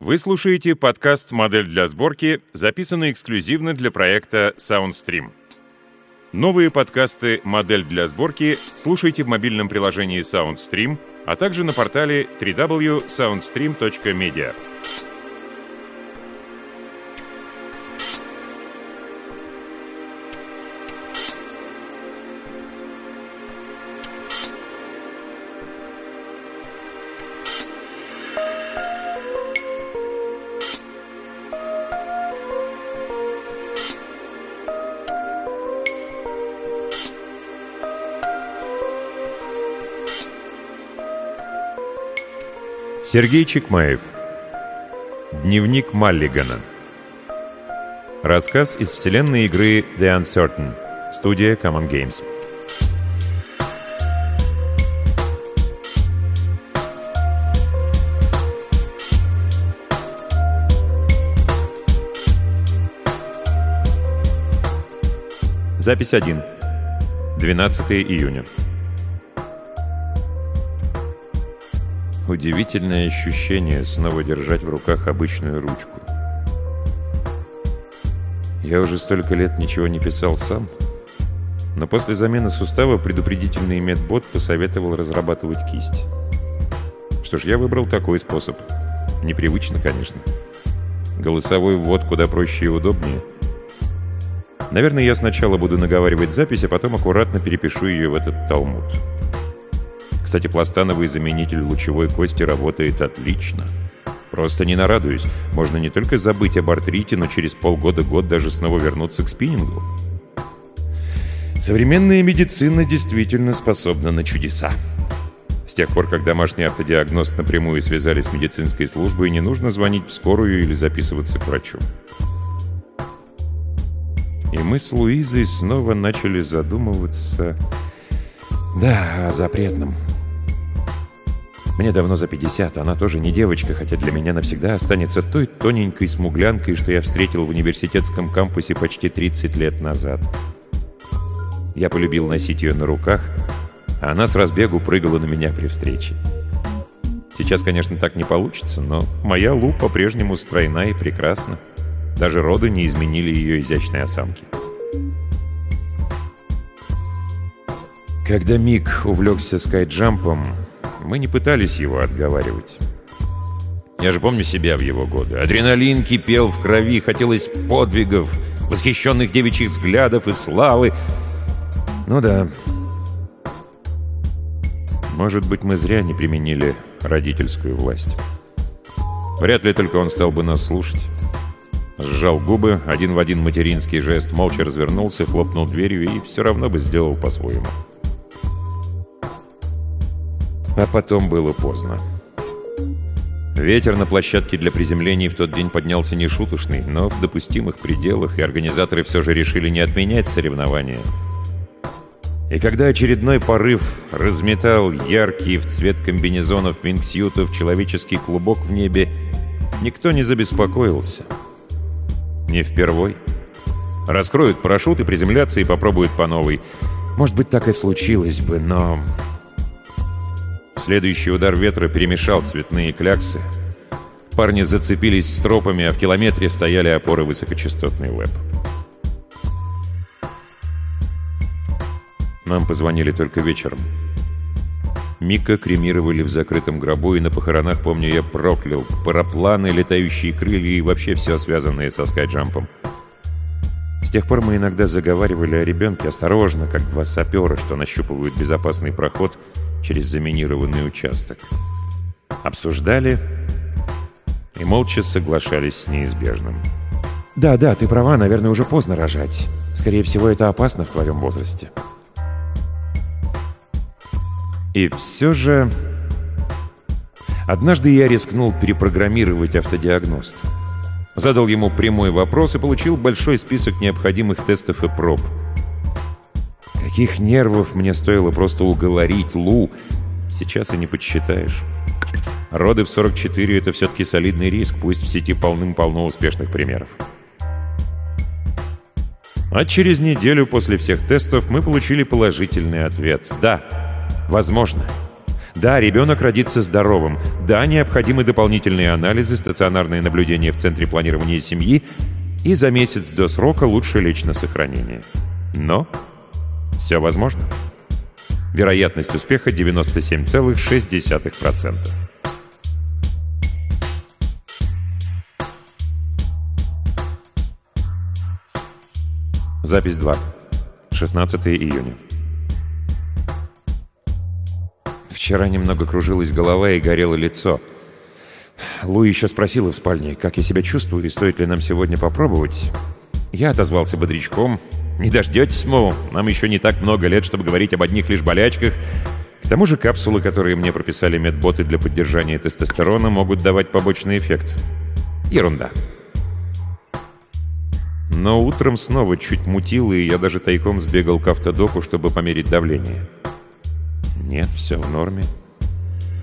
Вы слушаете подкаст «Модель для сборки», записанный эксклюзивно для проекта SoundStream. Новые подкасты «Модель для сборки» слушайте в мобильном приложении SoundStream, а также на портале www.soundstream.media. Сергей Чекмаев. Дневник Маллигана. Рассказ из вселенной игры The Uncertain. Студия Common Games. Запись 1. 12 июня. Удивительное ощущение снова держать в руках обычную ручку. Я уже столько лет ничего не писал сам, но после замены сустава предупредительный медбот посоветовал разрабатывать кисть. Что ж, я выбрал такой способ. Непривычно, конечно. Голосовой ввод куда проще и удобнее. Наверное, я сначала буду наговаривать запись, а потом аккуратно перепишу ее в этот талмуд. Кстати, пластановый заменитель лучевой кости работает отлично. Просто не нарадуюсь. Можно не только забыть об артрите, но через полгода-год даже снова вернуться к спиннингу. Современная медицина действительно способна на чудеса. С тех пор, как домашний автодиагност напрямую связали с медицинской службой, не нужно звонить в скорую или записываться к врачу. И мы с Луизой снова начали задумываться... Да, о запретном. Мне давно за 50, она тоже не девочка, хотя для меня навсегда останется той тоненькой смуглянкой, что я встретил в университетском кампусе почти 30 лет назад. Я полюбил носить ее на руках, а она с разбегу прыгала на меня при встрече. Сейчас, конечно, так не получится, но моя Лу по-прежнему стройна и прекрасна. Даже роды не изменили ее изящной осанки. Когда Мик увлекся скайджампом, мы не пытались его отговаривать. Я же помню себя в его годы. Адреналин кипел в крови, хотелось подвигов, восхищенных девичьих взглядов и славы. Ну да. Может быть, мы зря не применили родительскую власть. Вряд ли только он стал бы нас слушать. Сжал губы, один в один материнский жест, молча развернулся, хлопнул дверью и все равно бы сделал по-своему. А потом было поздно. Ветер на площадке для приземлений в тот день поднялся нешуточный, но в допустимых пределах, и организаторы все же решили не отменять соревнования. И когда очередной порыв разметал яркий в цвет комбинезонов вингсьютов человеческий клубок в небе, никто не забеспокоился. Не впервой. Раскроют парашют и приземляться и попробуют по новой. Может быть, так и случилось бы, но Следующий удар ветра перемешал цветные кляксы. Парни зацепились стропами, а в километре стояли опоры высокочастотный лэп. Нам позвонили только вечером. Мика кремировали в закрытом гробу, и на похоронах, помню, я проклял парапланы, летающие крылья и вообще все связанное со скайджампом. С тех пор мы иногда заговаривали о ребенке осторожно, как два сапера, что нащупывают безопасный проход — через заминированный участок. Обсуждали и молча соглашались с неизбежным. «Да, да, ты права, наверное, уже поздно рожать. Скорее всего, это опасно в твоем возрасте». И все же... Однажды я рискнул перепрограммировать автодиагност. Задал ему прямой вопрос и получил большой список необходимых тестов и проб — Каких нервов мне стоило просто уговорить Лу, сейчас и не подсчитаешь. Роды в 44 — это все-таки солидный риск, пусть в сети полным-полно успешных примеров. А через неделю после всех тестов мы получили положительный ответ. Да, возможно. Да, ребенок родится здоровым. Да, необходимы дополнительные анализы, стационарные наблюдения в Центре планирования семьи. И за месяц до срока лучше лечь на сохранение. Но все возможно. Вероятность успеха 97,6%. Запись 2. 16 июня. Вчера немного кружилась голова и горело лицо. Лу еще спросила в спальне, как я себя чувствую и стоит ли нам сегодня попробовать. Я отозвался бодрячком. «Не дождетесь, мол, нам еще не так много лет, чтобы говорить об одних лишь болячках. К тому же капсулы, которые мне прописали медботы для поддержания тестостерона, могут давать побочный эффект. Ерунда». Но утром снова чуть мутило, и я даже тайком сбегал к автодоку, чтобы померить давление. Нет, все в норме.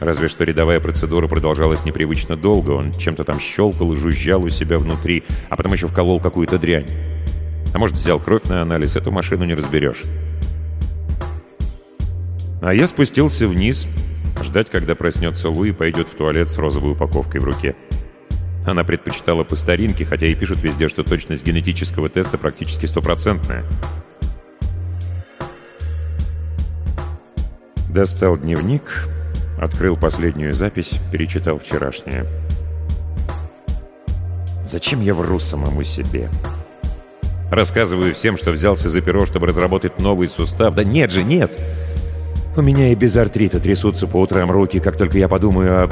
Разве что рядовая процедура продолжалась непривычно долго. Он чем-то там щелкал и жужжал у себя внутри, а потом еще вколол какую-то дрянь. А может, взял кровь на анализ, эту машину не разберешь. А я спустился вниз, ждать, когда проснется Лу и пойдет в туалет с розовой упаковкой в руке. Она предпочитала по старинке, хотя и пишут везде, что точность генетического теста практически стопроцентная. Достал дневник, открыл последнюю запись, перечитал вчерашнее. Зачем я вру самому себе? Рассказываю всем, что взялся за перо, чтобы разработать новый сустав. Да нет же, нет! У меня и без артрита трясутся по утрам руки, как только я подумаю о...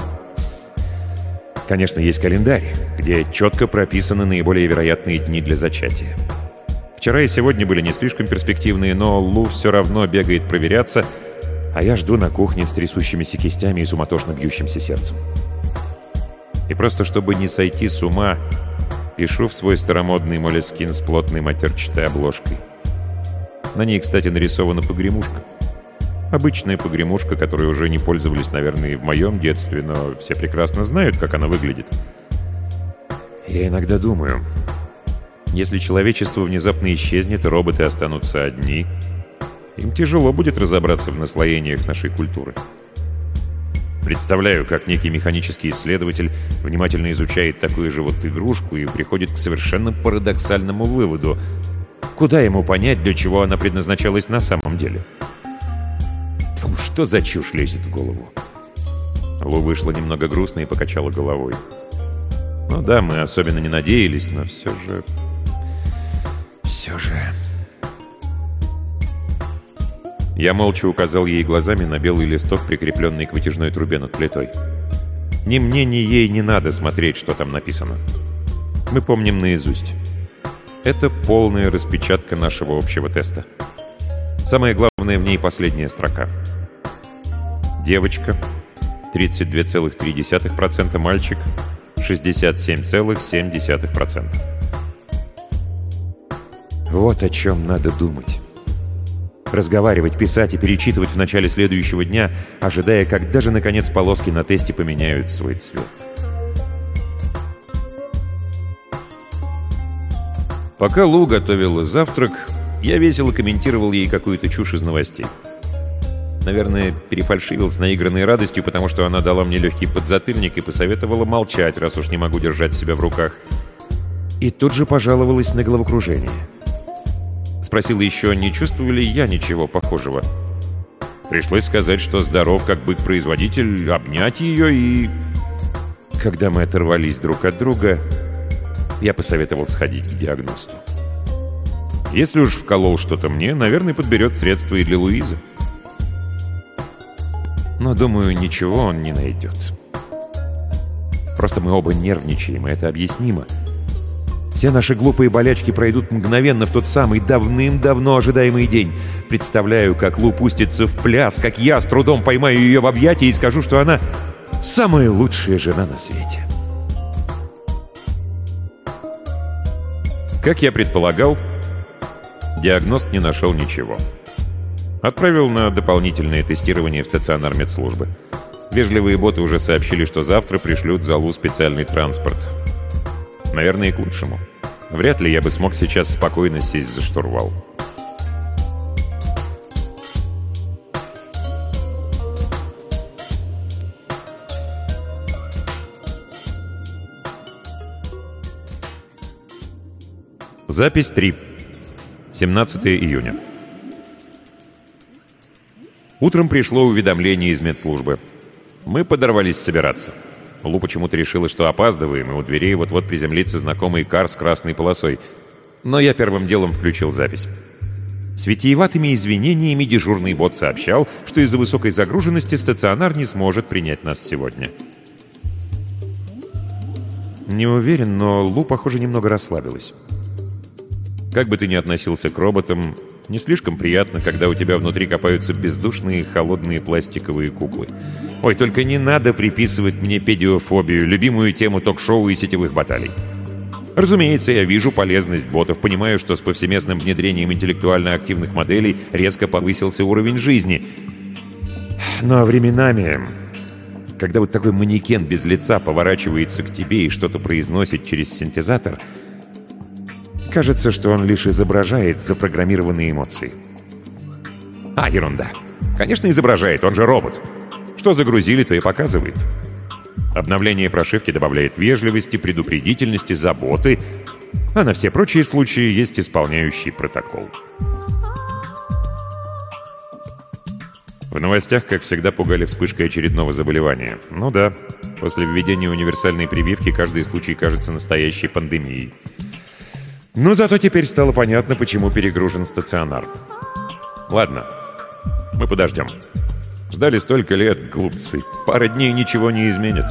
Конечно, есть календарь, где четко прописаны наиболее вероятные дни для зачатия. Вчера и сегодня были не слишком перспективные, но Лу все равно бегает проверяться — а я жду на кухне с трясущимися кистями и суматошно бьющимся сердцем. И просто чтобы не сойти с ума, пишу в свой старомодный молескин с плотной матерчатой обложкой. На ней, кстати, нарисована погремушка. Обычная погремушка, которой уже не пользовались, наверное, и в моем детстве, но все прекрасно знают, как она выглядит. Я иногда думаю, если человечество внезапно исчезнет, роботы останутся одни — им тяжело будет разобраться в наслоениях нашей культуры. Представляю, как некий механический исследователь внимательно изучает такую же вот игрушку и приходит к совершенно парадоксальному выводу. Куда ему понять, для чего она предназначалась на самом деле? Что за чушь лезет в голову? Лу вышла немного грустно и покачала головой. Ну да, мы особенно не надеялись, но все же... Все же... Я молча указал ей глазами на белый листок, прикрепленный к вытяжной трубе над плитой. Ни мне, ни ей не надо смотреть, что там написано. Мы помним наизусть. Это полная распечатка нашего общего теста. Самое главное в ней последняя строка. Девочка 32,3%, мальчик 67,7%. Вот о чем надо думать разговаривать, писать и перечитывать в начале следующего дня, ожидая, когда же, наконец, полоски на тесте поменяют свой цвет. Пока Лу готовила завтрак, я весело комментировал ей какую-то чушь из новостей. Наверное, перефальшивил с наигранной радостью, потому что она дала мне легкий подзатыльник и посоветовала молчать, раз уж не могу держать себя в руках. И тут же пожаловалась на головокружение. Спросил еще, не чувствую ли я ничего похожего. Пришлось сказать, что здоров как бык-производитель, обнять ее и... Когда мы оторвались друг от друга, я посоветовал сходить к диагносту. Если уж вколол что-то мне, наверное, подберет средства и для Луизы. Но, думаю, ничего он не найдет. Просто мы оба нервничаем, и это объяснимо. Все наши глупые болячки пройдут мгновенно в тот самый давным-давно ожидаемый день. Представляю, как Лу пустится в пляс, как я с трудом поймаю ее в объятия и скажу, что она самая лучшая жена на свете. Как я предполагал, диагност не нашел ничего. Отправил на дополнительное тестирование в стационар медслужбы. Вежливые боты уже сообщили, что завтра пришлют залу специальный транспорт — Наверное, и к лучшему. Вряд ли я бы смог сейчас спокойно сесть за штурвал. Запись 3. 17 июня. Утром пришло уведомление из медслужбы. Мы подорвались собираться. Лу почему-то решила, что опаздываем, и у дверей вот-вот приземлится знакомый кар с красной полосой. Но я первым делом включил запись. С витиеватыми извинениями дежурный бот сообщал, что из-за высокой загруженности стационар не сможет принять нас сегодня. Не уверен, но Лу, похоже, немного расслабилась. Как бы ты ни относился к роботам, не слишком приятно, когда у тебя внутри копаются бездушные холодные пластиковые куклы. Ой, только не надо приписывать мне педиофобию, любимую тему ток-шоу и сетевых баталий. Разумеется, я вижу полезность ботов, понимаю, что с повсеместным внедрением интеллектуально активных моделей резко повысился уровень жизни. Но временами, когда вот такой манекен без лица поворачивается к тебе и что-то произносит через синтезатор — Кажется, что он лишь изображает запрограммированные эмоции. А, ерунда. Конечно, изображает, он же робот. Что загрузили, то и показывает. Обновление прошивки добавляет вежливости, предупредительности, заботы, а на все прочие случаи есть исполняющий протокол. В новостях, как всегда, пугали вспышкой очередного заболевания. Ну да, после введения универсальной прививки каждый случай кажется настоящей пандемией. Но зато теперь стало понятно, почему перегружен стационар. Ладно, мы подождем. Ждали столько лет, глупцы. Пара дней ничего не изменит.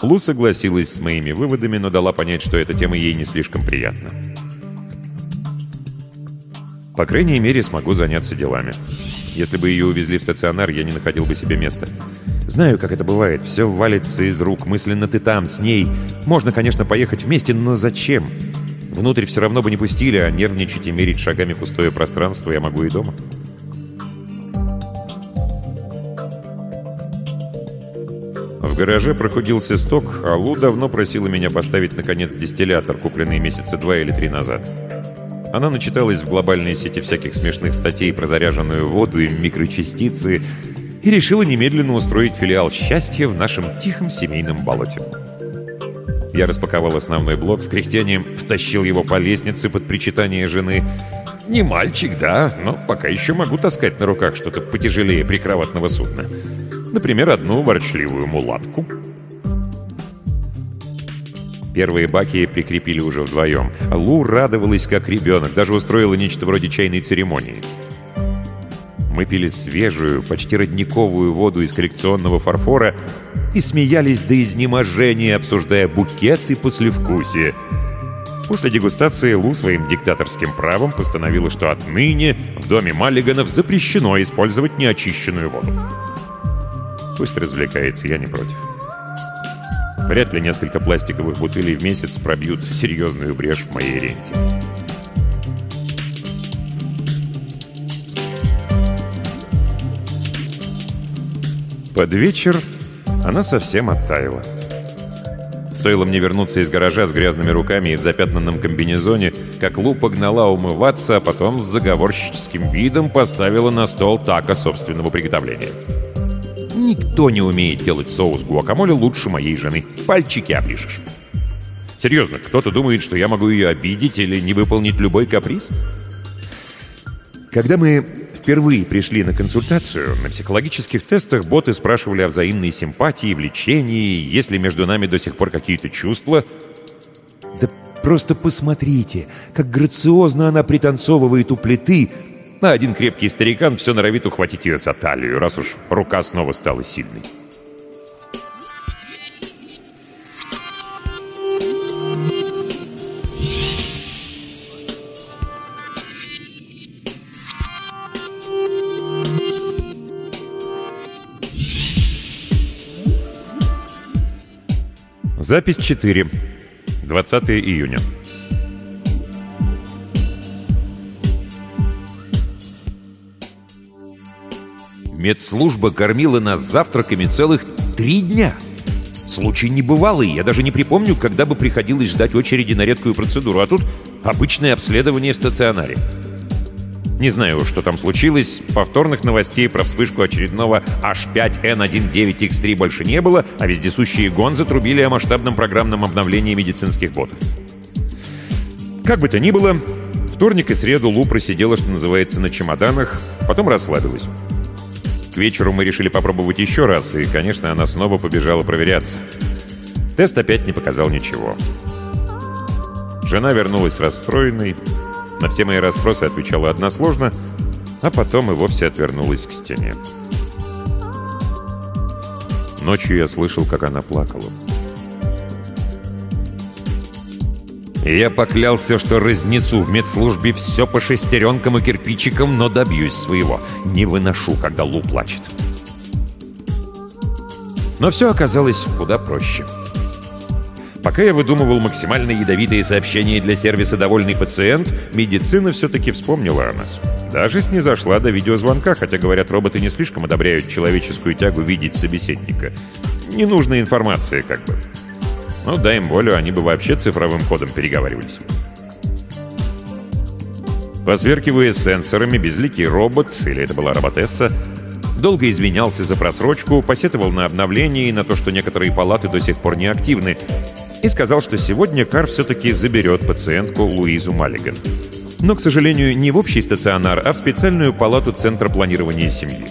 Лу согласилась с моими выводами, но дала понять, что эта тема ей не слишком приятна. По крайней мере, смогу заняться делами. Если бы ее увезли в стационар, я не находил бы себе места. Знаю, как это бывает. Все валится из рук. Мысленно ты там, с ней. Можно, конечно, поехать вместе, но зачем? Внутрь все равно бы не пустили, а нервничать и мерить шагами пустое пространство я могу и дома. В гараже прохудился сток, а Лу давно просила меня поставить, наконец, дистиллятор, купленный месяца два или три назад. Она начиталась в глобальной сети всяких смешных статей про заряженную воду и микрочастицы и решила немедленно устроить филиал счастья в нашем тихом семейном болоте. Я распаковал основной блок с кряхтением, втащил его по лестнице под причитание жены. Не мальчик, да, но пока еще могу таскать на руках что-то потяжелее прикроватного судна. Например, одну ворчливую мулатку. Первые баки прикрепили уже вдвоем. Лу радовалась как ребенок, даже устроила нечто вроде чайной церемонии. Мы пили свежую, почти родниковую воду из коллекционного фарфора и смеялись до изнеможения, обсуждая букет и послевкусие. После дегустации Лу своим диктаторским правом постановила, что отныне в доме Маллиганов запрещено использовать неочищенную воду. Пусть развлекается, я не против. Вряд ли несколько пластиковых бутылей в месяц пробьют серьезную брешь в моей ренте. Под вечер она совсем оттаяла. Стоило мне вернуться из гаража с грязными руками и в запятнанном комбинезоне, как Лу погнала умываться, а потом с заговорщическим видом поставила на стол тако собственного приготовления. Никто не умеет делать соус гуакамоле лучше моей жены. Пальчики оближешь. Серьезно, кто-то думает, что я могу ее обидеть или не выполнить любой каприз? Когда мы впервые пришли на консультацию, на психологических тестах боты спрашивали о взаимной симпатии, влечении, есть ли между нами до сих пор какие-то чувства. Да просто посмотрите, как грациозно она пританцовывает у плиты, а один крепкий старикан все норовит ухватить ее за талию, раз уж рука снова стала сильной. Запись 4. 20 июня. Медслужба кормила нас завтраками целых три дня. Случай небывалый. Я даже не припомню, когда бы приходилось ждать очереди на редкую процедуру. А тут обычное обследование в стационаре. Не знаю, что там случилось. Повторных новостей про вспышку очередного H5N19X3 больше не было, а вездесущие гонзы трубили о масштабном программном обновлении медицинских ботов. Как бы то ни было, вторник и среду Лу просидела, что называется, на чемоданах, потом расслабилась. К вечеру мы решили попробовать еще раз, и, конечно, она снова побежала проверяться. Тест опять не показал ничего. Жена вернулась расстроенной, на все мои расспросы отвечала односложно, а потом и вовсе отвернулась к стене. Ночью я слышал, как она плакала. И я поклялся, что разнесу в медслужбе все по шестеренкам и кирпичикам, но добьюсь своего. Не выношу, когда Лу плачет. Но все оказалось куда проще. Пока я выдумывал максимально ядовитые сообщения для сервиса «Довольный пациент», медицина все-таки вспомнила о нас. Даже снизошла до видеозвонка, хотя, говорят, роботы не слишком одобряют человеческую тягу видеть собеседника. Ненужная информация, как бы. Ну, дай им волю, они бы вообще цифровым кодом переговаривались. Посверкивая сенсорами, безликий робот, или это была роботесса, долго извинялся за просрочку, посетовал на обновление и на то, что некоторые палаты до сих пор не активны, и сказал, что сегодня Кар все-таки заберет пациентку Луизу Маллиган. Но, к сожалению, не в общий стационар, а в специальную палату Центра планирования семьи.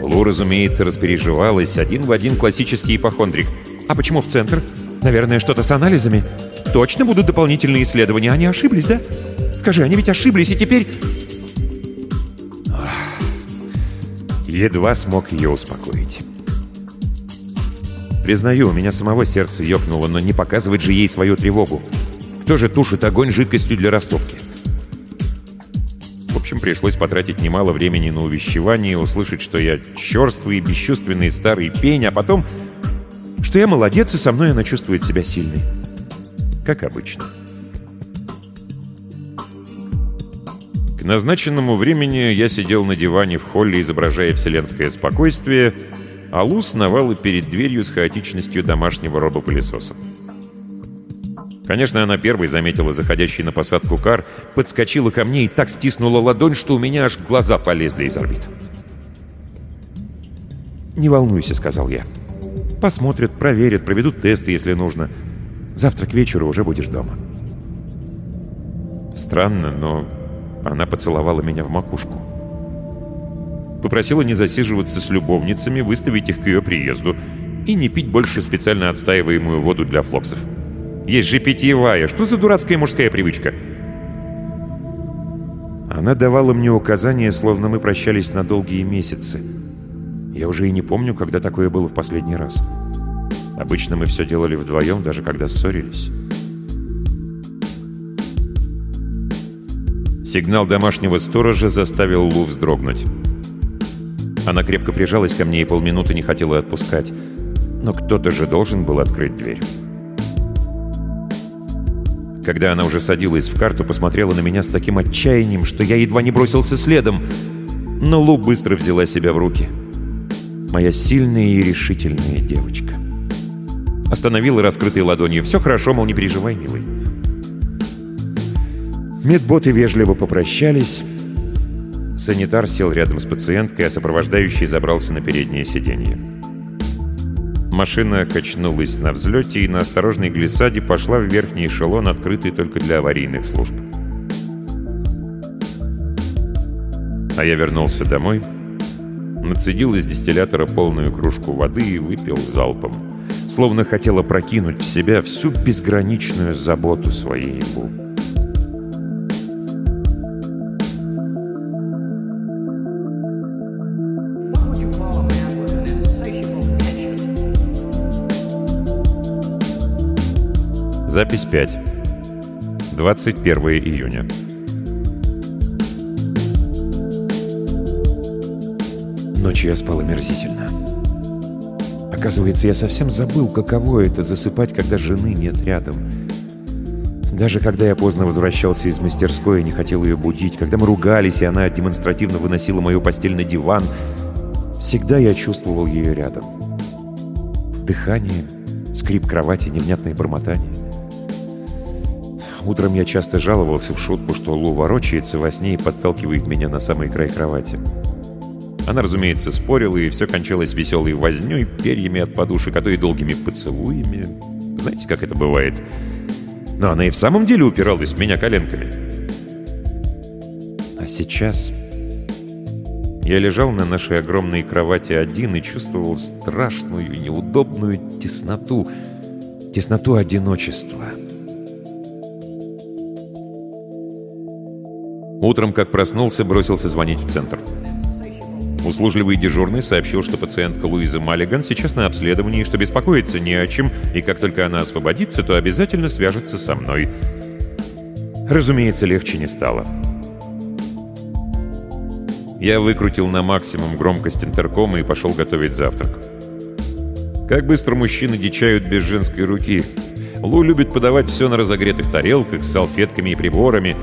Лу, разумеется, распереживалась, один в один классический ипохондрик. «А почему в центр? Наверное, что-то с анализами? Точно будут дополнительные исследования? Они ошиблись, да? Скажи, они ведь ошиблись, и теперь...» Едва смог ее успокоить. Признаю, у меня самого сердце ёкнуло, но не показывать же ей свою тревогу. Кто же тушит огонь жидкостью для растопки? В общем, пришлось потратить немало времени на увещевание, услышать, что я черствый, бесчувственный старый пень, а потом, что я молодец, и со мной она чувствует себя сильной. Как обычно. К назначенному времени я сидел на диване в холле, изображая вселенское спокойствие — а Лу сновала перед дверью с хаотичностью домашнего робопылесоса. Конечно, она первой заметила заходящий на посадку кар, подскочила ко мне и так стиснула ладонь, что у меня аж глаза полезли из орбит. «Не волнуйся», — сказал я. «Посмотрят, проверят, проведут тесты, если нужно. Завтра к вечеру уже будешь дома». Странно, но она поцеловала меня в макушку. Попросила не засиживаться с любовницами, выставить их к ее приезду и не пить больше специально отстаиваемую воду для флоксов. Есть же питьевая. Что за дурацкая мужская привычка? Она давала мне указания, словно мы прощались на долгие месяцы. Я уже и не помню, когда такое было в последний раз. Обычно мы все делали вдвоем, даже когда ссорились. Сигнал домашнего сторожа заставил Лу вздрогнуть. Она крепко прижалась ко мне и полминуты не хотела отпускать. Но кто-то же должен был открыть дверь. Когда она уже садилась в карту, посмотрела на меня с таким отчаянием, что я едва не бросился следом. Но Лу быстро взяла себя в руки. Моя сильная и решительная девочка. Остановила раскрытой ладонью. «Все хорошо, мол, не переживай, милый». Медботы вежливо попрощались, Санитар сел рядом с пациенткой, а сопровождающий забрался на переднее сиденье. Машина качнулась на взлете и на осторожной глиссаде пошла в верхний эшелон, открытый только для аварийных служб. А я вернулся домой, нацедил из дистиллятора полную кружку воды и выпил залпом, словно хотел прокинуть в себя всю безграничную заботу своей Лу. Запись 5. 21 июня. Ночью я спал омерзительно. Оказывается, я совсем забыл, каково это засыпать, когда жены нет рядом. Даже когда я поздно возвращался из мастерской и не хотел ее будить, когда мы ругались, и она демонстративно выносила мою постель на диван, всегда я чувствовал ее рядом. Дыхание, скрип кровати, невнятное бормотание. Утром я часто жаловался в шутку, что Лу ворочается во сне и подталкивает меня на самый край кровати. Она, разумеется, спорила, и все кончалось веселой вознёй, перьями от подушек, а то и долгими поцелуями. Знаете, как это бывает? Но она и в самом деле упиралась в меня коленками. А сейчас... Я лежал на нашей огромной кровати один и чувствовал страшную, неудобную тесноту. Тесноту одиночества. Утром, как проснулся, бросился звонить в центр. Услужливый дежурный сообщил, что пациентка Луиза Маллиган сейчас на обследовании, что беспокоиться не о чем, и как только она освободится, то обязательно свяжется со мной. Разумеется, легче не стало. Я выкрутил на максимум громкость интеркома и пошел готовить завтрак. Как быстро мужчины дичают без женской руки. Лу любит подавать все на разогретых тарелках с салфетками и приборами,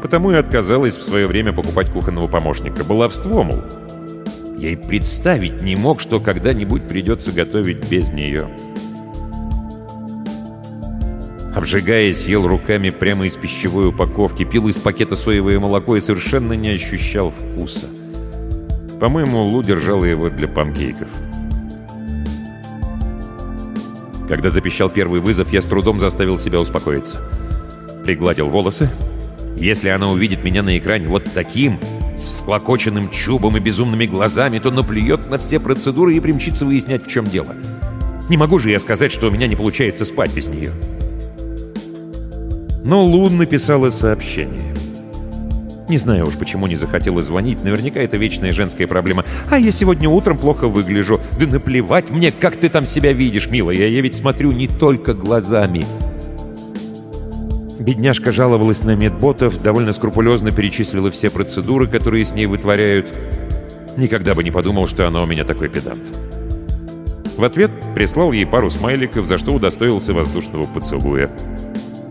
потому и отказалась в свое время покупать кухонного помощника. Баловство, мол. Я и представить не мог, что когда-нибудь придется готовить без нее. Обжигаясь, ел руками прямо из пищевой упаковки, пил из пакета соевое молоко и совершенно не ощущал вкуса. По-моему, Лу держала его для панкейков. Когда запищал первый вызов, я с трудом заставил себя успокоиться. Пригладил волосы. Если она увидит меня на экране вот таким, с всклокоченным чубом и безумными глазами, то наплюет на все процедуры и примчится выяснять, в чем дело. Не могу же я сказать, что у меня не получается спать без нее. Но Лун написала сообщение. Не знаю уж, почему не захотела звонить. Наверняка это вечная женская проблема. А я сегодня утром плохо выгляжу. Да наплевать мне, как ты там себя видишь, милая. Я ведь смотрю не только глазами. Бедняжка жаловалась на медботов, довольно скрупулезно перечислила все процедуры, которые с ней вытворяют. Никогда бы не подумал, что она у меня такой педант. В ответ прислал ей пару смайликов, за что удостоился воздушного поцелуя.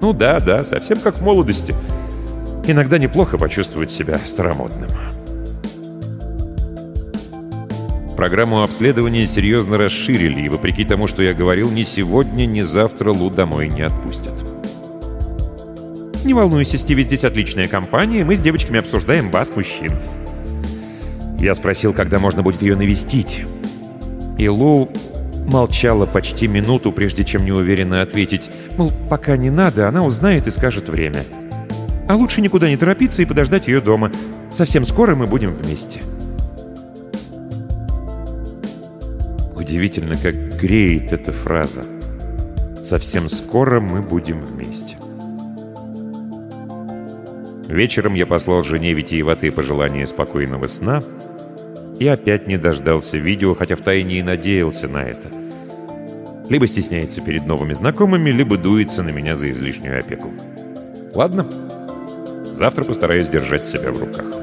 Ну да, да, совсем как в молодости. Иногда неплохо почувствовать себя старомодным. Программу обследования серьезно расширили, и вопреки тому, что я говорил, ни сегодня, ни завтра Лу домой не отпустят. «Не волнуйся, Стиви, здесь отличная компания, мы с девочками обсуждаем бас мужчин». Я спросил, когда можно будет ее навестить. И Лу молчала почти минуту, прежде чем неуверенно ответить. Мол, пока не надо, она узнает и скажет время. А лучше никуда не торопиться и подождать ее дома. Совсем скоро мы будем вместе. Удивительно, как греет эта фраза. Совсем скоро мы будем вместе. Вечером я послал жене витиеватые пожелания спокойного сна и опять не дождался видео, хотя втайне и надеялся на это. Либо стесняется перед новыми знакомыми, либо дуется на меня за излишнюю опеку. Ладно, Завтра постараюсь держать себя в руках.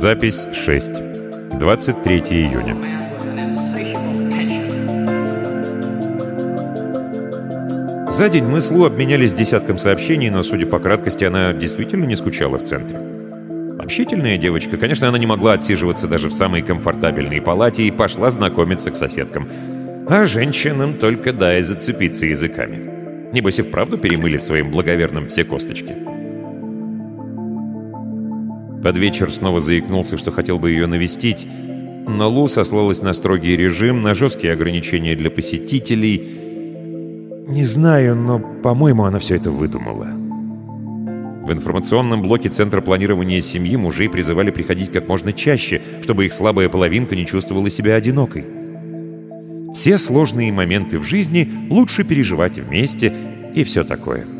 Запись 6. 23 июня. За день мы с Лу обменялись десятком сообщений, но, судя по краткости, она действительно не скучала в центре. Общительная девочка, конечно, она не могла отсиживаться даже в самой комфортабельной палате и пошла знакомиться к соседкам. А женщинам только дай зацепиться языками. Небось и вправду перемыли в своим благоверном все косточки. Под вечер снова заикнулся, что хотел бы ее навестить, но Лу сослалась на строгий режим, на жесткие ограничения для посетителей. Не знаю, но, по-моему, она все это выдумала. В информационном блоке Центра планирования семьи мужей призывали приходить как можно чаще, чтобы их слабая половинка не чувствовала себя одинокой. Все сложные моменты в жизни лучше переживать вместе и все такое.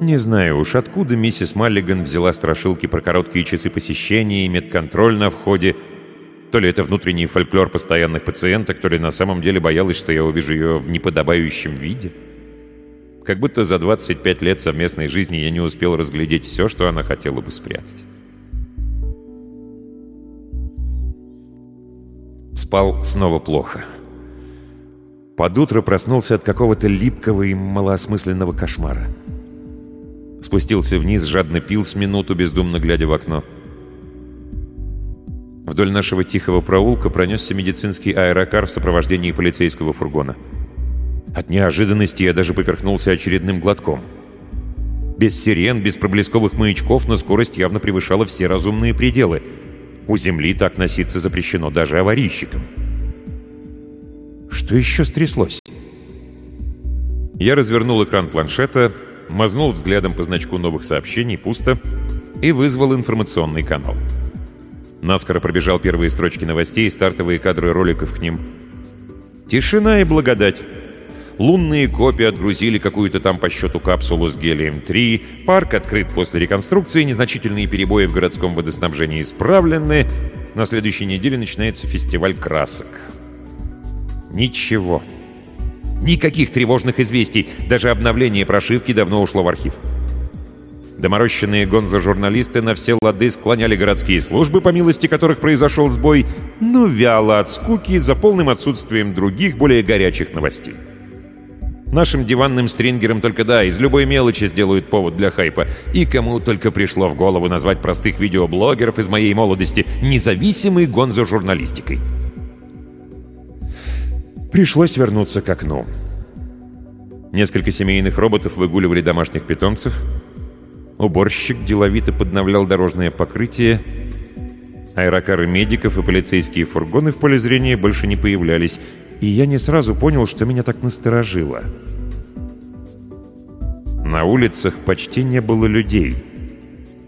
Не знаю уж, откуда миссис Маллиган взяла страшилки про короткие часы посещения и медконтроль на входе. То ли это внутренний фольклор постоянных пациенток, то ли на самом деле боялась, что я увижу ее в неподобающем виде. — как будто за 25 лет совместной жизни я не успел разглядеть все, что она хотела бы спрятать. Спал снова плохо. Под утро проснулся от какого-то липкого и малоосмысленного кошмара. Спустился вниз, жадно пил с минуту, бездумно глядя в окно. Вдоль нашего тихого проулка пронесся медицинский аэрокар в сопровождении полицейского фургона. От неожиданности я даже поперхнулся очередным глотком. Без сирен, без проблесковых маячков, но скорость явно превышала все разумные пределы. У Земли так носиться запрещено даже аварийщикам. Что еще стряслось? Я развернул экран планшета, мазнул взглядом по значку новых сообщений, пусто, и вызвал информационный канал. Наскоро пробежал первые строчки новостей и стартовые кадры роликов к ним. Тишина и благодать. Лунные копии отгрузили какую-то там по счету капсулу с гелием-3, парк открыт после реконструкции, незначительные перебои в городском водоснабжении исправлены. На следующей неделе начинается фестиваль красок. Ничего. Никаких тревожных известий, даже обновление прошивки давно ушло в архив. Доморощенные гонзо-журналисты на все лады склоняли городские службы, по милости которых произошел сбой, но вяло от скуки за полным отсутствием других, более горячих новостей. Нашим диванным стрингерам только да, из любой мелочи сделают повод для хайпа. И кому только пришло в голову назвать простых видеоблогеров из моей молодости независимой гонзо-журналистикой. Пришлось вернуться к окну. Несколько семейных роботов выгуливали домашних питомцев. Уборщик деловито подновлял дорожное покрытие. Аэрокары медиков и полицейские фургоны в поле зрения больше не появлялись и я не сразу понял, что меня так насторожило. На улицах почти не было людей.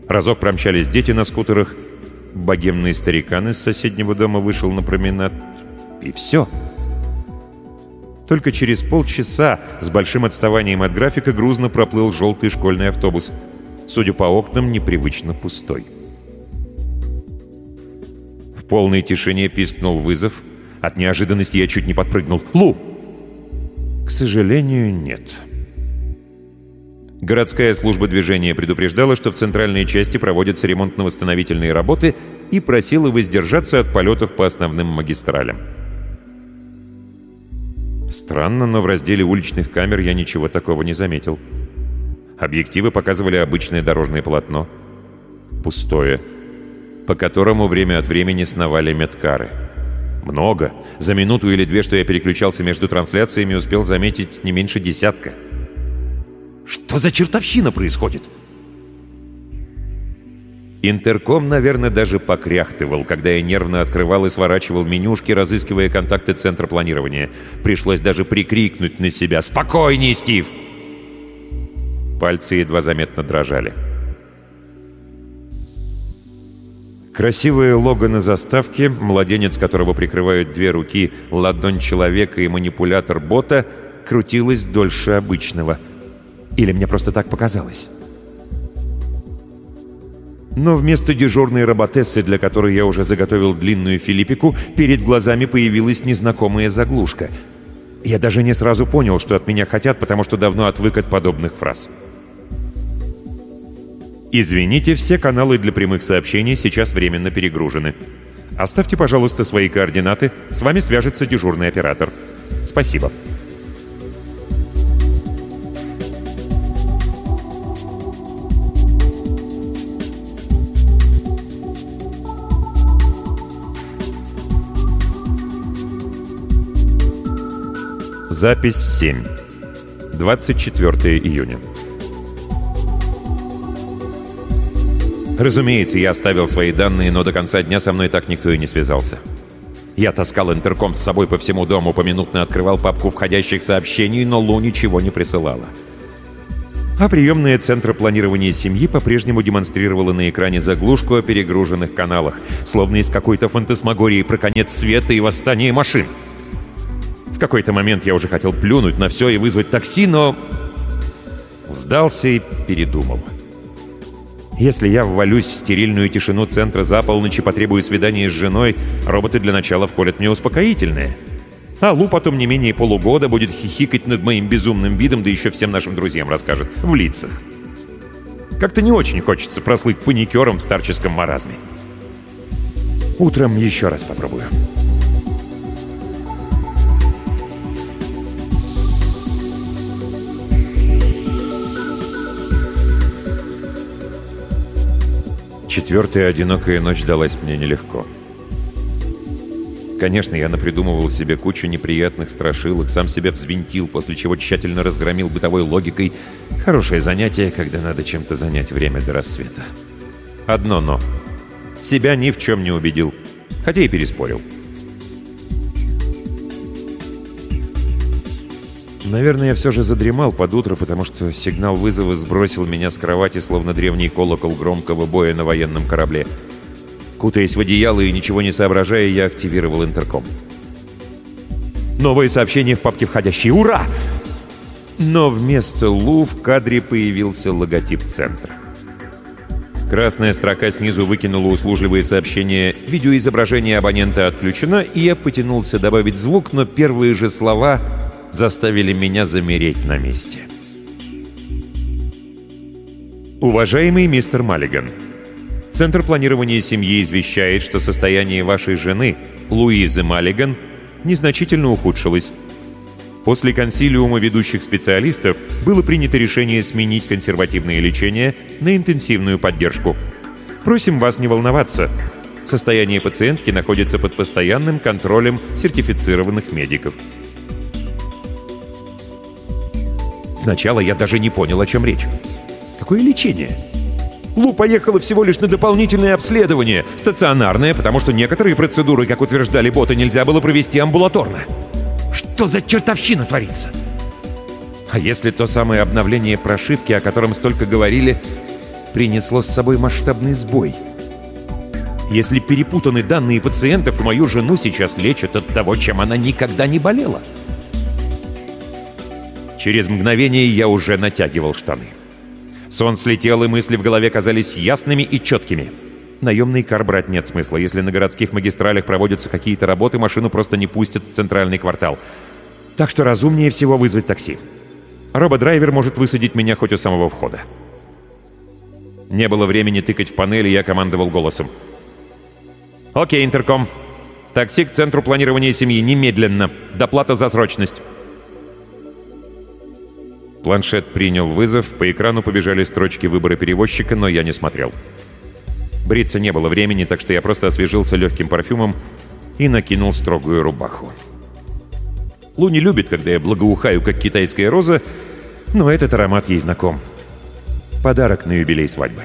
Разок промчались дети на скутерах, богемный старикан из соседнего дома вышел на променад, и все. Только через полчаса, с большим отставанием от графика, грузно проплыл желтый школьный автобус, судя по окнам, непривычно пустой. В полной тишине пискнул вызов — от неожиданности я чуть не подпрыгнул. «Лу!» К сожалению, нет. Городская служба движения предупреждала, что в центральной части проводятся ремонтно-восстановительные работы и просила воздержаться от полетов по основным магистралям. Странно, но в разделе уличных камер я ничего такого не заметил. Объективы показывали обычное дорожное полотно. Пустое. По которому время от времени сновали медкары. Много. За минуту или две, что я переключался между трансляциями, успел заметить не меньше десятка. Что за чертовщина происходит? Интерком, наверное, даже покряхтывал, когда я нервно открывал и сворачивал менюшки, разыскивая контакты центра планирования. Пришлось даже прикрикнуть на себя «Спокойней, Стив!» Пальцы едва заметно дрожали. Красивое лого на заставке, младенец которого прикрывают две руки, ладонь человека и манипулятор бота, крутилось дольше обычного. Или мне просто так показалось? Но вместо дежурной роботессы, для которой я уже заготовил длинную филиппику, перед глазами появилась незнакомая заглушка. Я даже не сразу понял, что от меня хотят, потому что давно отвык от подобных фраз. Извините, все каналы для прямых сообщений сейчас временно перегружены. Оставьте, пожалуйста, свои координаты. С вами свяжется дежурный оператор. Спасибо. Запись 7. 24 июня. Разумеется, я оставил свои данные, но до конца дня со мной так никто и не связался. Я таскал интерком с собой по всему дому, поминутно открывал папку входящих сообщений, но Лу ничего не присылала. А приемная Центра планирования семьи по-прежнему демонстрировала на экране заглушку о перегруженных каналах, словно из какой-то фантасмагории про конец света и восстание машин. В какой-то момент я уже хотел плюнуть на все и вызвать такси, но сдался и передумал. Если я ввалюсь в стерильную тишину центра за полночь и потребую свидания с женой, роботы для начала вколят мне успокоительное. А Лу потом не менее полугода будет хихикать над моим безумным видом, да еще всем нашим друзьям расскажет. В лицах. Как-то не очень хочется прослыть паникером в старческом маразме. Утром еще раз попробую. Четвертая одинокая ночь далась мне нелегко. Конечно, я напридумывал себе кучу неприятных страшилок, сам себя взвинтил, после чего тщательно разгромил бытовой логикой. Хорошее занятие, когда надо чем-то занять время до рассвета. Одно «но». Себя ни в чем не убедил, хотя и переспорил. Наверное, я все же задремал под утро, потому что сигнал вызова сбросил меня с кровати, словно древний колокол громкого боя на военном корабле. Кутаясь в одеяло и ничего не соображая, я активировал интерком. Новое сообщение в папке входящие. Ура! Но вместо Лу в кадре появился логотип центра. Красная строка снизу выкинула услужливые сообщения «Видеоизображение абонента отключено», и я потянулся добавить звук, но первые же слова заставили меня замереть на месте. Уважаемый мистер Маллиган, Центр планирования семьи извещает, что состояние вашей жены, Луизы Маллиган, незначительно ухудшилось. После консилиума ведущих специалистов было принято решение сменить консервативное лечение на интенсивную поддержку. Просим вас не волноваться. Состояние пациентки находится под постоянным контролем сертифицированных медиков. Сначала я даже не понял, о чем речь. Какое лечение? Лу поехала всего лишь на дополнительное обследование, стационарное, потому что некоторые процедуры, как утверждали боты, нельзя было провести амбулаторно. Что за чертовщина творится? А если то самое обновление прошивки, о котором столько говорили, принесло с собой масштабный сбой? Если перепутаны данные пациентов, мою жену сейчас лечат от того, чем она никогда не болела. Через мгновение я уже натягивал штаны. Сон слетел, и мысли в голове казались ясными и четкими. Наемный кар брать нет смысла. Если на городских магистралях проводятся какие-то работы, машину просто не пустят в центральный квартал. Так что разумнее всего вызвать такси. Рободрайвер может высадить меня хоть у самого входа. Не было времени тыкать в панели, я командовал голосом. «Окей, интерком. Такси к центру планирования семьи немедленно. Доплата за срочность». Планшет принял вызов, по экрану побежали строчки выбора перевозчика, но я не смотрел. Бриться не было времени, так что я просто освежился легким парфюмом и накинул строгую рубаху. Лу не любит, когда я благоухаю, как китайская роза, но этот аромат ей знаком. Подарок на юбилей свадьбы.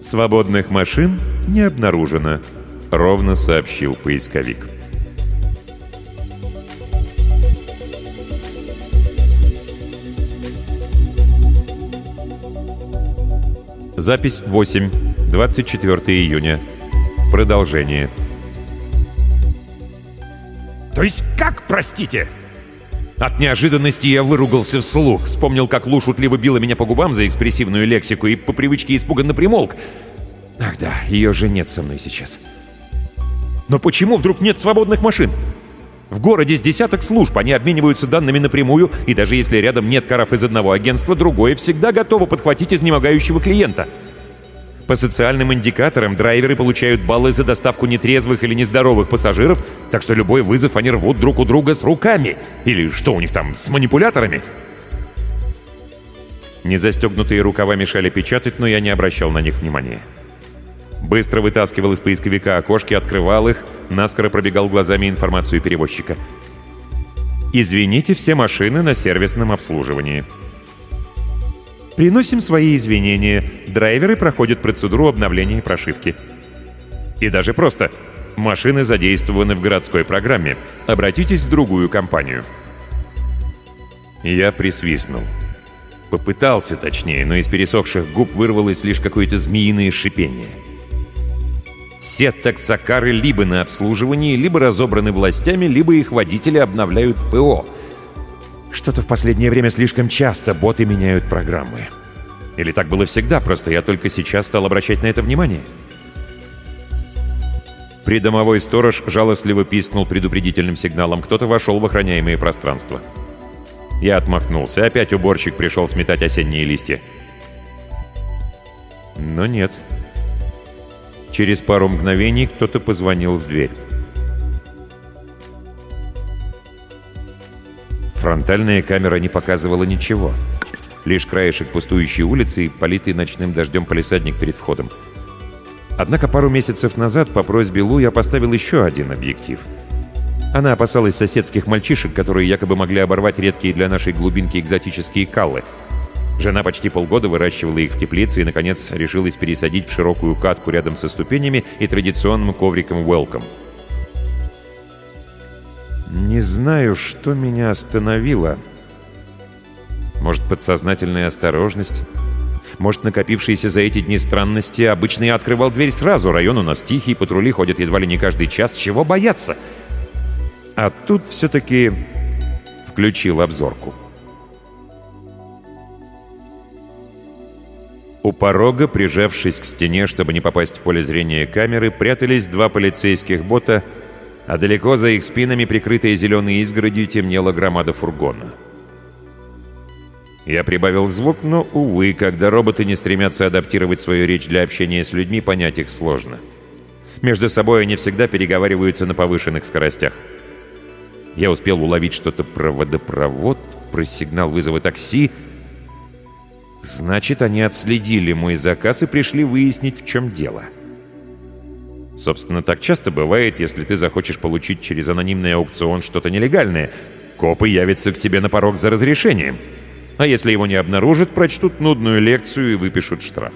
«Свободных машин не обнаружено», — ровно сообщил поисковик. Запись 8. 24 июня. Продолжение. «То есть как, простите?» От неожиданности я выругался вслух, вспомнил, как Лу шутливо била меня по губам за экспрессивную лексику и по привычке испуганно примолк. Ах да, ее же нет со мной сейчас. Но почему вдруг нет свободных машин? В городе с десяток служб, они обмениваются данными напрямую, и даже если рядом нет каров из одного агентства, другое всегда готово подхватить изнемогающего клиента. По социальным индикаторам драйверы получают баллы за доставку нетрезвых или нездоровых пассажиров, так что любой вызов они рвут друг у друга с руками. Или что у них там, с манипуляторами? Незастегнутые рукава мешали печатать, но я не обращал на них внимания. Быстро вытаскивал из поисковика окошки, открывал их, наскоро пробегал глазами информацию перевозчика. «Извините все машины на сервисном обслуживании». «Приносим свои извинения. Драйверы проходят процедуру обновления прошивки». И даже просто «Машины задействованы в городской программе. Обратитесь в другую компанию». Я присвистнул. Попытался точнее, но из пересохших губ вырвалось лишь какое-то змеиное шипение. Все таксокары либо на обслуживании, либо разобраны властями, либо их водители обновляют ПО. Что-то в последнее время слишком часто боты меняют программы. Или так было всегда, просто я только сейчас стал обращать на это внимание. Придомовой сторож жалостливо пискнул предупредительным сигналом. Кто-то вошел в охраняемые пространства. Я отмахнулся. Опять уборщик пришел сметать осенние листья. Но нет. Через пару мгновений кто-то позвонил в дверь. Фронтальная камера не показывала ничего. Лишь краешек пустующей улицы и политый ночным дождем полисадник перед входом. Однако пару месяцев назад по просьбе Лу я поставил еще один объектив. Она опасалась соседских мальчишек, которые якобы могли оборвать редкие для нашей глубинки экзотические каллы. Жена почти полгода выращивала их в теплице и, наконец, решилась пересадить в широкую катку рядом со ступенями и традиционным ковриком «Welcome». Не знаю, что меня остановило. Может, подсознательная осторожность? Может, накопившиеся за эти дни странности? Обычно я открывал дверь сразу. Район у нас тихий, патрули ходят едва ли не каждый час. Чего бояться? А тут все-таки включил обзорку. У порога, прижавшись к стене, чтобы не попасть в поле зрения камеры, прятались два полицейских бота, а далеко за их спинами, прикрытая зеленой изгородью, темнела громада фургона. Я прибавил звук, но, увы, когда роботы не стремятся адаптировать свою речь для общения с людьми, понять их сложно. Между собой они всегда переговариваются на повышенных скоростях. Я успел уловить что-то про водопровод, про сигнал вызова такси. Значит, они отследили мой заказ и пришли выяснить, в чем дело. Собственно, так часто бывает, если ты захочешь получить через анонимный аукцион что-то нелегальное. Копы явятся к тебе на порог за разрешением. А если его не обнаружат, прочтут нудную лекцию и выпишут штраф.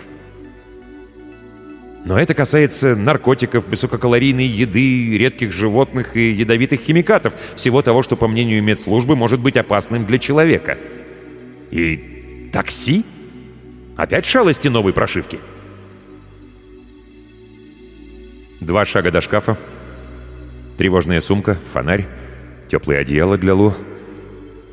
Но это касается наркотиков, высококалорийной еды, редких животных и ядовитых химикатов, всего того, что, по мнению медслужбы, может быть опасным для человека. И такси? Опять шалости новой прошивки? Два шага до шкафа, тревожная сумка, фонарь, теплое одеяло для Лу —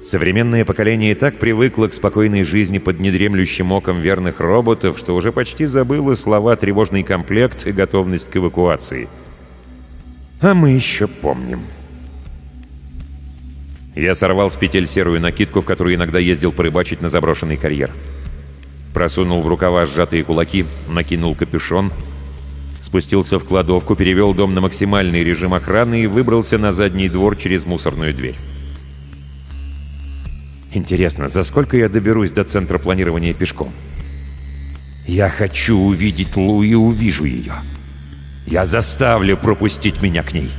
Современное поколение так привыкло к спокойной жизни под недремлющим оком верных роботов, что уже почти забыло слова «тревожный комплект» и готовность к эвакуации. А мы еще помним. Я сорвал с петель серую накидку, в которую иногда ездил порыбачить на заброшенный карьер. Просунул в рукава сжатые кулаки, накинул капюшон, спустился в кладовку, перевел дом на максимальный режим охраны и выбрался на задний двор через мусорную дверь. Интересно, за сколько я доберусь до центра планирования пешком? Я хочу увидеть Лу и увижу ее. Я заставлю пропустить меня к ней.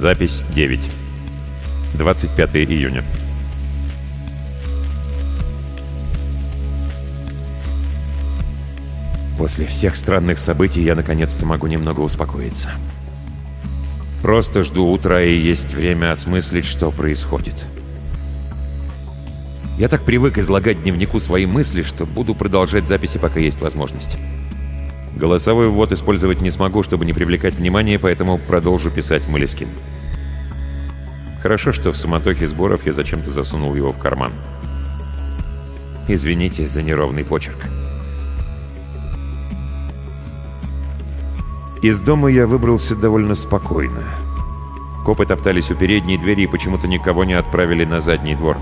Запись 9. 25 июня. После всех странных событий я наконец-то могу немного успокоиться. Просто жду утра и есть время осмыслить, что происходит. Я так привык излагать дневнику свои мысли, что буду продолжать записи, пока есть возможность. Голосовой ввод использовать не смогу, чтобы не привлекать внимание, поэтому продолжу писать в Малискин. Хорошо, что в суматохе сборов я зачем-то засунул его в карман. Извините за неровный почерк. Из дома я выбрался довольно спокойно. Копы топтались у передней двери и почему-то никого не отправили на задний двор.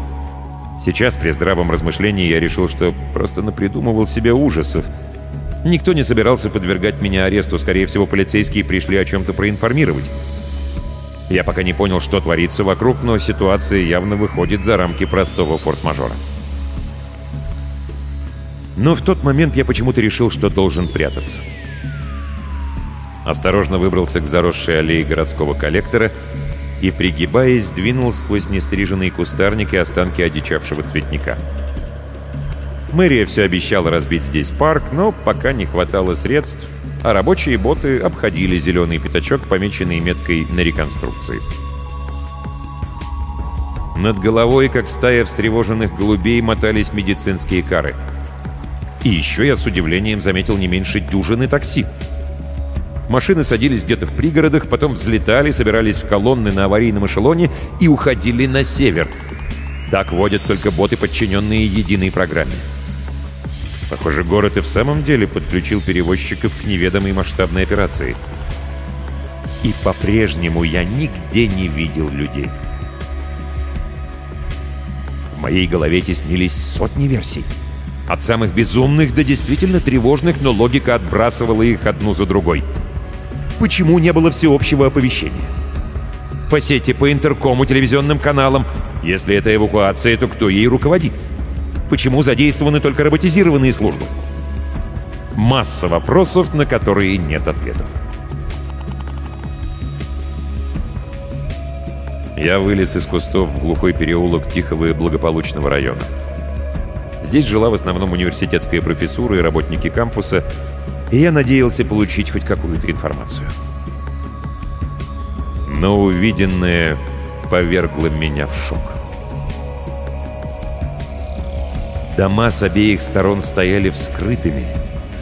Сейчас, при здравом размышлении, я решил, что просто напридумывал себе ужасов. Никто не собирался подвергать меня аресту, скорее всего, полицейские пришли о чем-то проинформировать. Я пока не понял, что творится вокруг, но ситуация явно выходит за рамки простого форс-мажора. Но в тот момент я почему-то решил, что должен прятаться осторожно выбрался к заросшей аллее городского коллектора и, пригибаясь, двинул сквозь нестриженный кустарник и останки одичавшего цветника. Мэрия все обещала разбить здесь парк, но пока не хватало средств, а рабочие боты обходили зеленый пятачок, помеченный меткой на реконструкции. Над головой, как стая встревоженных голубей, мотались медицинские кары. И еще я с удивлением заметил не меньше дюжины такси. Машины садились где-то в пригородах, потом взлетали, собирались в колонны на аварийном эшелоне и уходили на север. Так водят только боты, подчиненные единой программе. Похоже, город и в самом деле подключил перевозчиков к неведомой масштабной операции. И по-прежнему я нигде не видел людей. В моей голове теснились сотни версий. От самых безумных до действительно тревожных, но логика отбрасывала их одну за другой. Почему не было всеобщего оповещения? По сети, по интеркому, телевизионным каналам. Если это эвакуация, то кто ей руководит? Почему задействованы только роботизированные службы? Масса вопросов, на которые нет ответов. Я вылез из кустов в глухой переулок тихого и благополучного района. Здесь жила в основном университетская профессура и работники кампуса, и я надеялся получить хоть какую-то информацию. Но увиденное повергло меня в шок. Дома с обеих сторон стояли вскрытыми.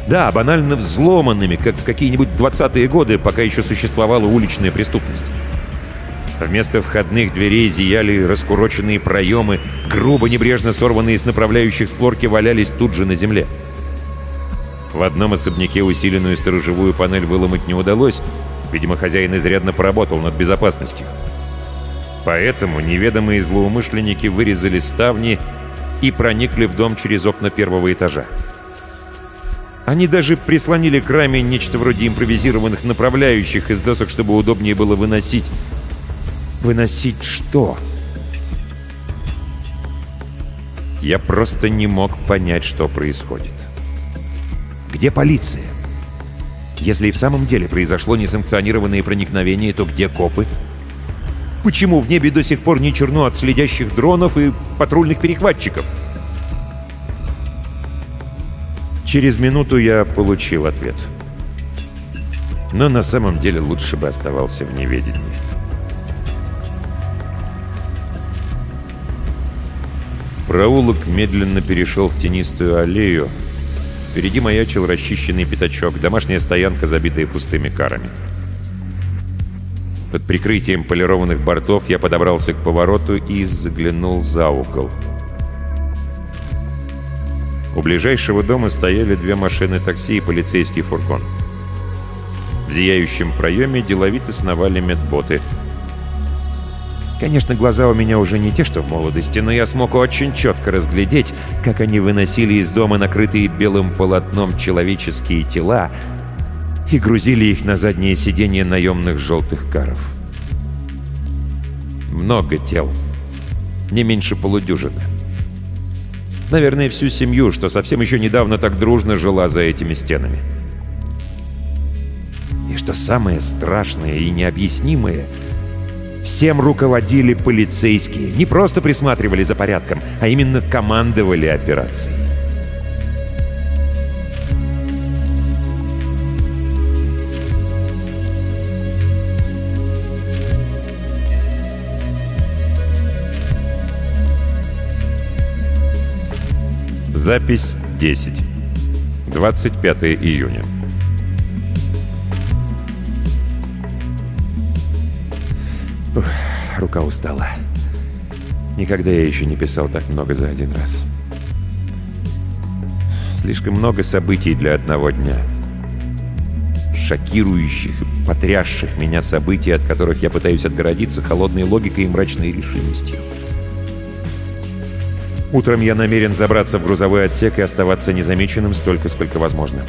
Да, банально взломанными, как в какие-нибудь 20-е годы, пока еще существовала уличная преступность. Вместо входных дверей зияли раскуроченные проемы, грубо небрежно сорванные с направляющих створки валялись тут же на земле. В одном особняке усиленную сторожевую панель выломать не удалось, видимо, хозяин изрядно поработал над безопасностью. Поэтому неведомые злоумышленники вырезали ставни и проникли в дом через окна первого этажа. Они даже прислонили к раме нечто вроде импровизированных направляющих из досок, чтобы удобнее было выносить Выносить что? Я просто не мог понять, что происходит. Где полиция? Если и в самом деле произошло несанкционированное проникновение, то где копы? Почему в небе до сих пор не черно от следящих дронов и патрульных перехватчиков? Через минуту я получил ответ. Но на самом деле лучше бы оставался в неведении. Проулок медленно перешел в тенистую аллею. Впереди маячил расчищенный пятачок, домашняя стоянка, забитая пустыми карами. Под прикрытием полированных бортов я подобрался к повороту и заглянул за угол. У ближайшего дома стояли две машины такси и полицейский фургон. В зияющем проеме деловито сновали медботы — Конечно, глаза у меня уже не те, что в молодости, но я смог очень четко разглядеть, как они выносили из дома накрытые белым полотном человеческие тела и грузили их на заднее сиденье наемных желтых каров. Много тел. Не меньше полудюжины. Наверное, всю семью, что совсем еще недавно так дружно жила за этими стенами. И что самое страшное и необъяснимое — Всем руководили полицейские. Не просто присматривали за порядком, а именно командовали операцией. Запись 10. 25 июня. Ух, рука устала. Никогда я еще не писал так много за один раз. Слишком много событий для одного дня. Шокирующих и потрясших меня событий, от которых я пытаюсь отгородиться холодной логикой и мрачной решимостью. Утром я намерен забраться в грузовой отсек и оставаться незамеченным столько, сколько возможно.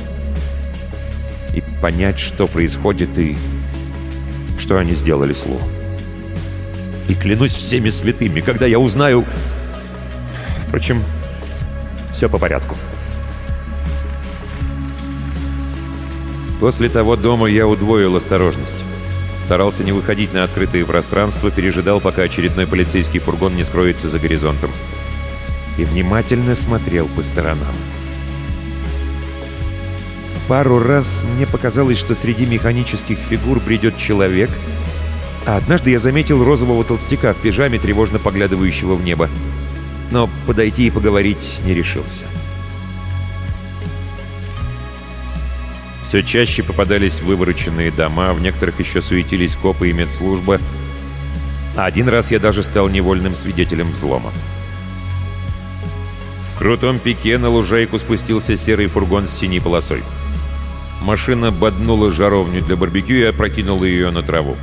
И понять, что происходит и что они сделали с Лу. И клянусь всеми святыми, когда я узнаю... Впрочем, все по порядку. После того дома я удвоил осторожность. Старался не выходить на открытые пространства, пережидал, пока очередной полицейский фургон не скроется за горизонтом. И внимательно смотрел по сторонам. Пару раз мне показалось, что среди механических фигур придет человек — а однажды я заметил розового толстяка в пижаме, тревожно поглядывающего в небо. Но подойти и поговорить не решился. Все чаще попадались вывороченные дома, в некоторых еще суетились копы и медслужба. А один раз я даже стал невольным свидетелем взлома. Крутом пике на лужайку спустился серый фургон с синей полосой. Машина боднула жаровню для барбекю и опрокинула ее на траву.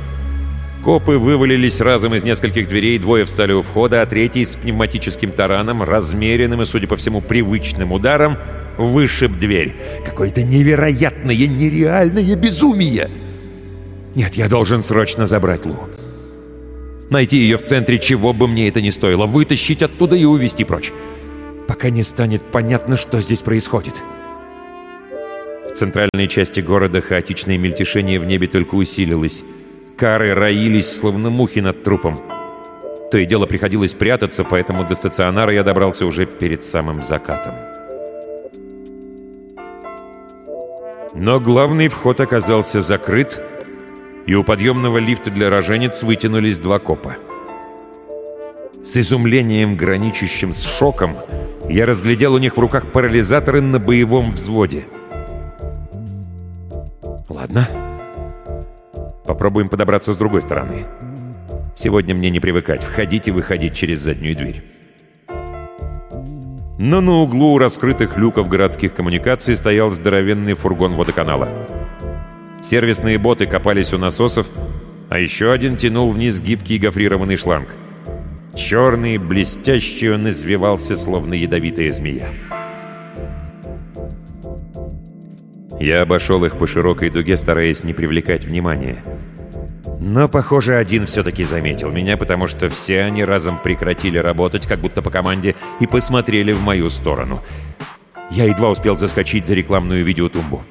Копы вывалились разом из нескольких дверей, двое встали у входа, а третий с пневматическим тараном, размеренным и, судя по всему, привычным ударом, вышиб дверь. Какое-то невероятное, нереальное безумие! Нет, я должен срочно забрать Лу. Найти ее в центре, чего бы мне это ни стоило. Вытащить оттуда и увезти прочь. Пока не станет понятно, что здесь происходит. В центральной части города хаотичное мельтешение в небе только усилилось. Кары роились, словно мухи над трупом. То и дело приходилось прятаться, поэтому до стационара я добрался уже перед самым закатом. Но главный вход оказался закрыт, и у подъемного лифта для роженец вытянулись два копа. С изумлением, граничащим с шоком, я разглядел у них в руках парализаторы на боевом взводе. Ладно. Попробуем подобраться с другой стороны. Сегодня мне не привыкать, входить и выходить через заднюю дверь. Но на углу у раскрытых люков городских коммуникаций стоял здоровенный фургон водоканала. Сервисные боты копались у насосов, а еще один тянул вниз гибкий гофрированный шланг. Черный, блестящий он извивался, словно ядовитая змея. Я обошел их по широкой дуге, стараясь не привлекать внимания. Но, похоже, один все-таки заметил меня, потому что все они разом прекратили работать, как будто по команде, и посмотрели в мою сторону. Я едва успел заскочить за рекламную видеотумбу.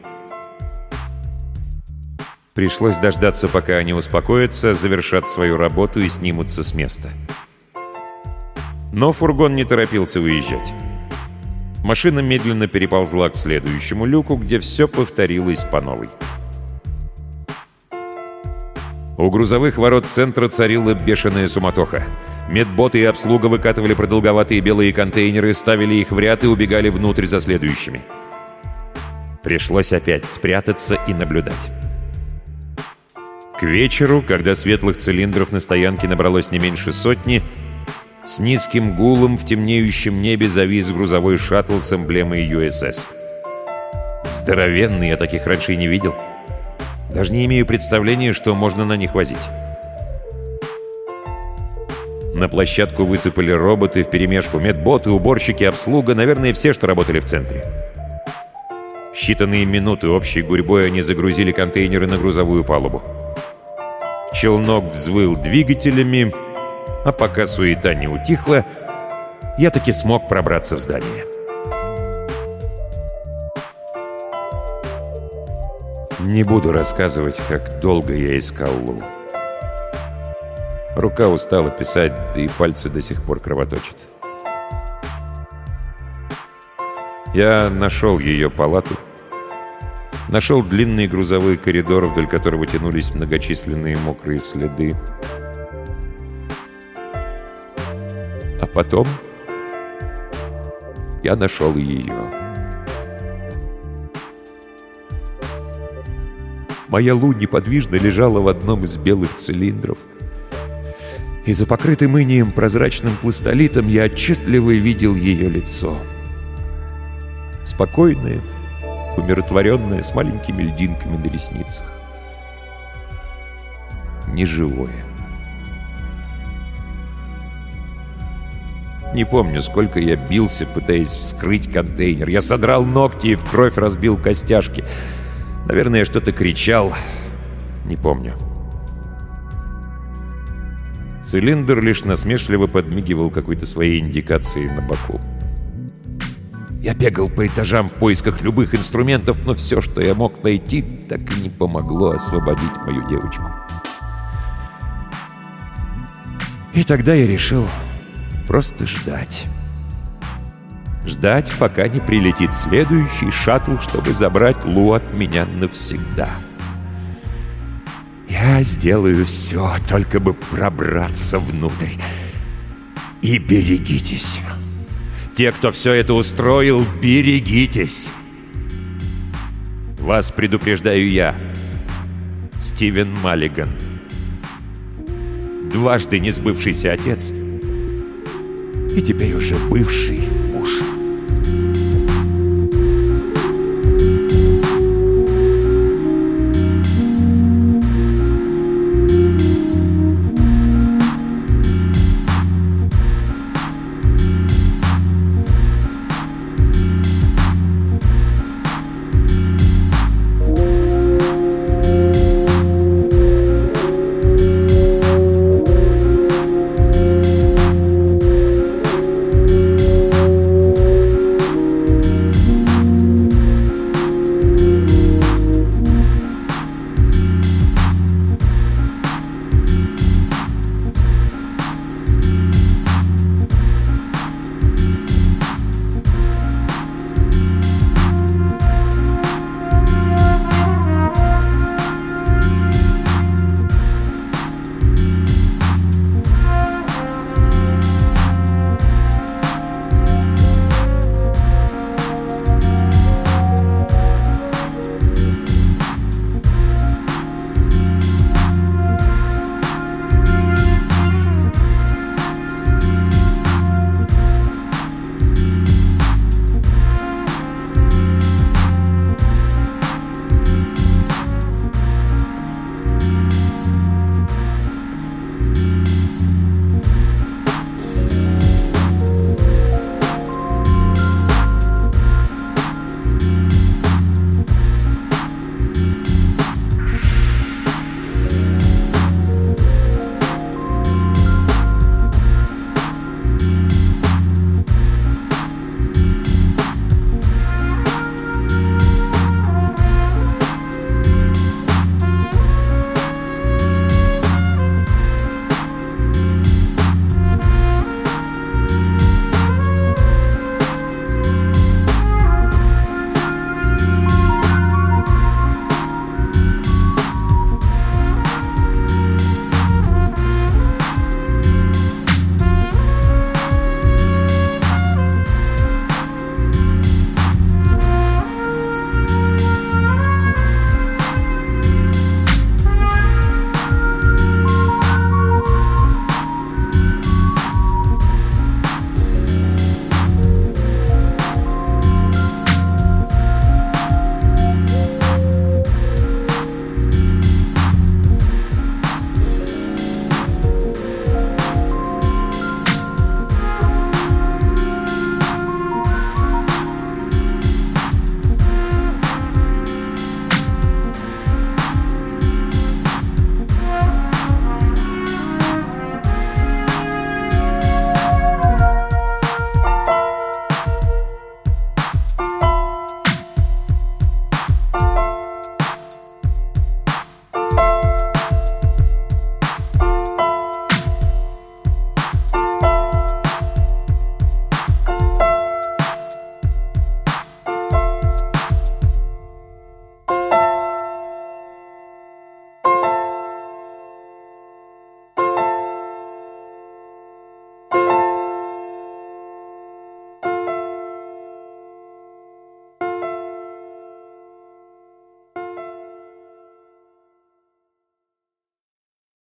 Пришлось дождаться, пока они успокоятся, завершат свою работу и снимутся с места. Но фургон не торопился уезжать. Машина медленно переползла к следующему люку, где все повторилось по новой. У грузовых ворот центра царила бешеная суматоха. Медботы и обслуга выкатывали продолговатые белые контейнеры, ставили их в ряд и убегали внутрь за следующими. Пришлось опять спрятаться и наблюдать. К вечеру, когда светлых цилиндров на стоянке набралось не меньше сотни, с низким гулом в темнеющем небе завис грузовой шаттл с эмблемой USS. Здоровенный, я таких раньше и не видел. Даже не имею представления, что можно на них возить. На площадку высыпали роботы вперемешку, медботы, уборщики, обслуга, наверное, все, что работали в центре. В считанные минуты общей гурьбой они загрузили контейнеры на грузовую палубу. Челнок взвыл двигателями, а пока суета не утихла, я таки смог пробраться в здание. Не буду рассказывать, как долго я искал Лу. Рука устала писать, да и пальцы до сих пор кровоточат. Я нашел ее палату, Нашел длинный грузовой коридор, вдоль которого тянулись многочисленные мокрые следы. А потом я нашел ее. Моя Лу неподвижно лежала в одном из белых цилиндров. И за покрытым инием прозрачным пластолитом я отчетливо видел ее лицо. Спокойное, умиротворенное, с маленькими льдинками на ресницах. Неживое. Не помню, сколько я бился, пытаясь вскрыть контейнер. Я содрал ногти и в кровь разбил костяшки. Наверное, я что-то кричал. Не помню. Цилиндр лишь насмешливо подмигивал какой-то своей индикацией на боку. Я бегал по этажам в поисках любых инструментов, но все, что я мог найти, так и не помогло освободить мою девочку. И тогда я решил просто ждать. Ждать, пока не прилетит следующий шаттл, чтобы забрать Лу от меня навсегда. Я сделаю все, только бы пробраться внутрь. И берегитесь. Те, кто все это устроил, берегитесь. Вас предупреждаю я, Стивен Маллиган. Дважды не сбывшийся отец и теперь уже бывший